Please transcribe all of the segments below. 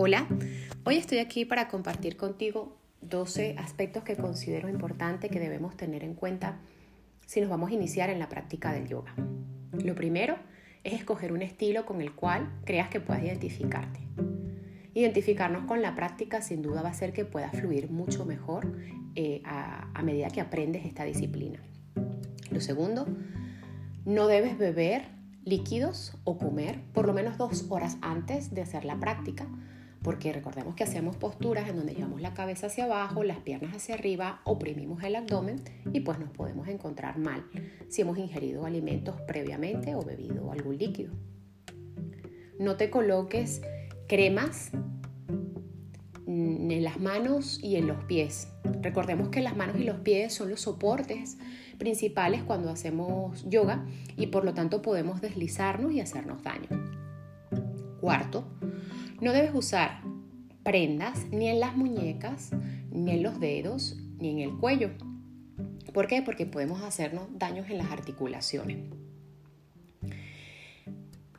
Hola, hoy estoy aquí para compartir contigo 12 aspectos que considero importante que debemos tener en cuenta si nos vamos a iniciar en la práctica del yoga. Lo primero es escoger un estilo con el cual creas que puedas identificarte. Identificarnos con la práctica sin duda va a hacer que puedas fluir mucho mejor eh, a medida que aprendes esta disciplina. Lo segundo, no debes beber líquidos o comer por lo menos dos horas antes de hacer la práctica, porque recordemos que hacemos posturas en donde llevamos la cabeza hacia abajo, las piernas hacia arriba, oprimimos el abdomen y pues nos podemos encontrar mal si hemos ingerido alimentos previamente o bebido algún líquido. No te coloques cremas en las manos y en los pies. Recordemos que las manos y los pies son los soportes principales cuando hacemos yoga y por lo tanto podemos deslizarnos y hacernos daño. Cuarto, no debes usar prendas ni en las muñecas, ni en los dedos, ni en el cuello. ¿Por qué? Porque podemos hacernos daños en las articulaciones.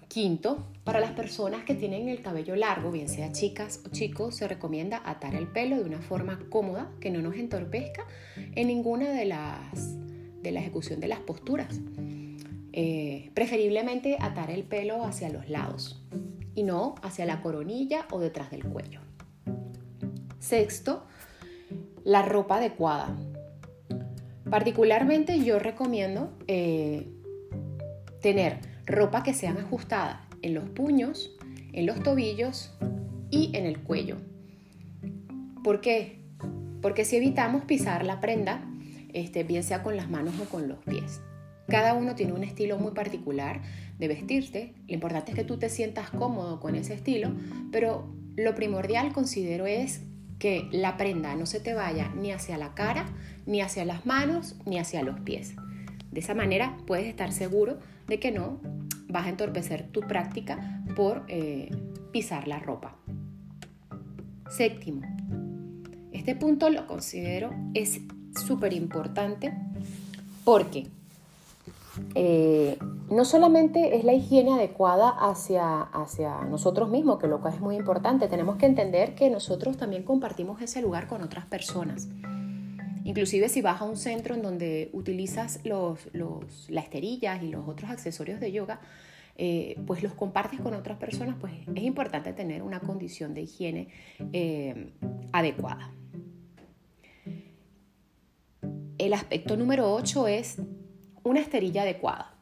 Quinto, para las personas que tienen el cabello largo, bien sea chicas o chicos, se recomienda atar el pelo de una forma cómoda que no nos entorpezca en ninguna de las de la ejecución de las posturas. Eh, preferiblemente atar el pelo hacia los lados y no hacia la coronilla o detrás del cuello. Sexto, la ropa adecuada. Particularmente yo recomiendo eh, tener ropa que sean ajustada en los puños, en los tobillos y en el cuello. ¿Por qué? Porque si evitamos pisar la prenda, este, bien sea con las manos o con los pies. Cada uno tiene un estilo muy particular de vestirte. Lo importante es que tú te sientas cómodo con ese estilo, pero lo primordial considero es que la prenda no se te vaya ni hacia la cara, ni hacia las manos, ni hacia los pies. De esa manera puedes estar seguro de que no vas a entorpecer tu práctica por eh, pisar la ropa. Séptimo, este punto lo considero es súper importante porque eh, no solamente es la higiene adecuada hacia, hacia nosotros mismos, que lo cual es muy importante, tenemos que entender que nosotros también compartimos ese lugar con otras personas. Inclusive si vas a un centro en donde utilizas los, los, las esterillas y los otros accesorios de yoga, eh, pues los compartes con otras personas, pues es importante tener una condición de higiene eh, adecuada. El aspecto número 8 es una esterilla adecuada.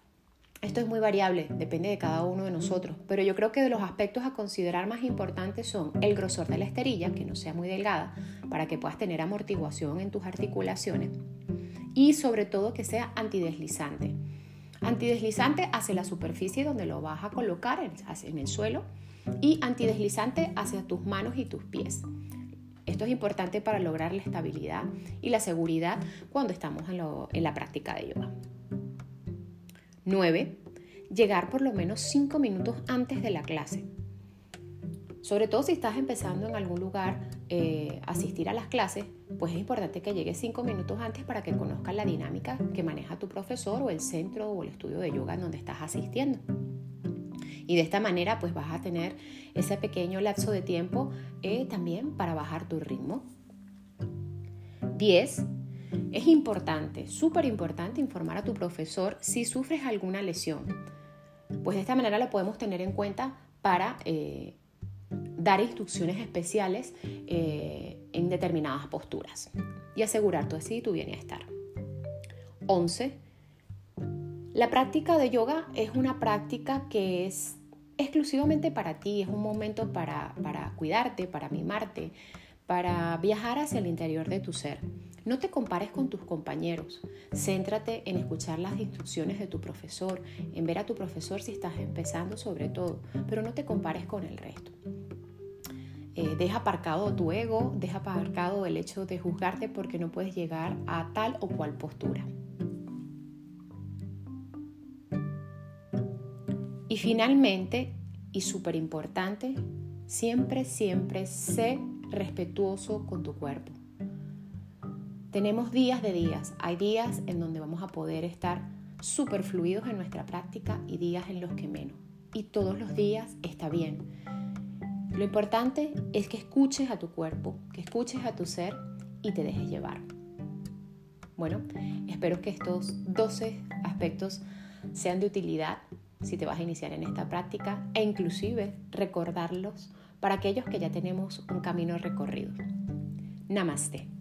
Esto es muy variable, depende de cada uno de nosotros, pero yo creo que de los aspectos a considerar más importantes son el grosor de la esterilla, que no sea muy delgada, para que puedas tener amortiguación en tus articulaciones, y sobre todo que sea antideslizante. Antideslizante hacia la superficie donde lo vas a colocar en el suelo y antideslizante hacia tus manos y tus pies. Esto es importante para lograr la estabilidad y la seguridad cuando estamos en, la práctica de yoga. 9. Llegar por lo menos 5 minutos antes de la clase. Sobre todo si estás empezando en algún lugar eh, asistir a las clases, pues es importante que llegues 5 minutos antes para que conozcas la dinámica que maneja tu profesor o el centro o el estudio de yoga en donde estás asistiendo. Y de esta manera pues vas a tener ese pequeño lapso de tiempo eh, también para bajar tu ritmo. 10. Es importante, súper importante informar a tu profesor si sufres alguna lesión. Pues de esta manera lo podemos tener en cuenta para eh, dar instrucciones especiales eh, en determinadas posturas y asegurar tu así tu bienestar. 11. La práctica de yoga es una práctica que es exclusivamente para ti, es un momento para cuidarte, para mimarte, para viajar hacia el interior de tu ser. No te compares con tus compañeros, céntrate en escuchar las instrucciones de tu profesor, en ver a tu profesor si estás empezando sobre todo, pero no te compares con el resto. Eh, deja aparcado tu ego, deja aparcado el hecho de juzgarte porque no puedes llegar a tal o cual postura. Y finalmente, y súper importante, siempre, siempre sé respetuoso con tu cuerpo. Tenemos días de días. Hay días en donde vamos a poder estar súper fluidos en nuestra práctica y días en los que menos. Y todos los días está bien. Lo importante es que escuches a tu cuerpo, que escuches a tu ser y te dejes llevar. Bueno, espero que estos 12 aspectos sean de utilidad si te vas a iniciar en esta práctica e inclusive recordarlos para aquellos que ya tenemos un camino recorrido. Namaste.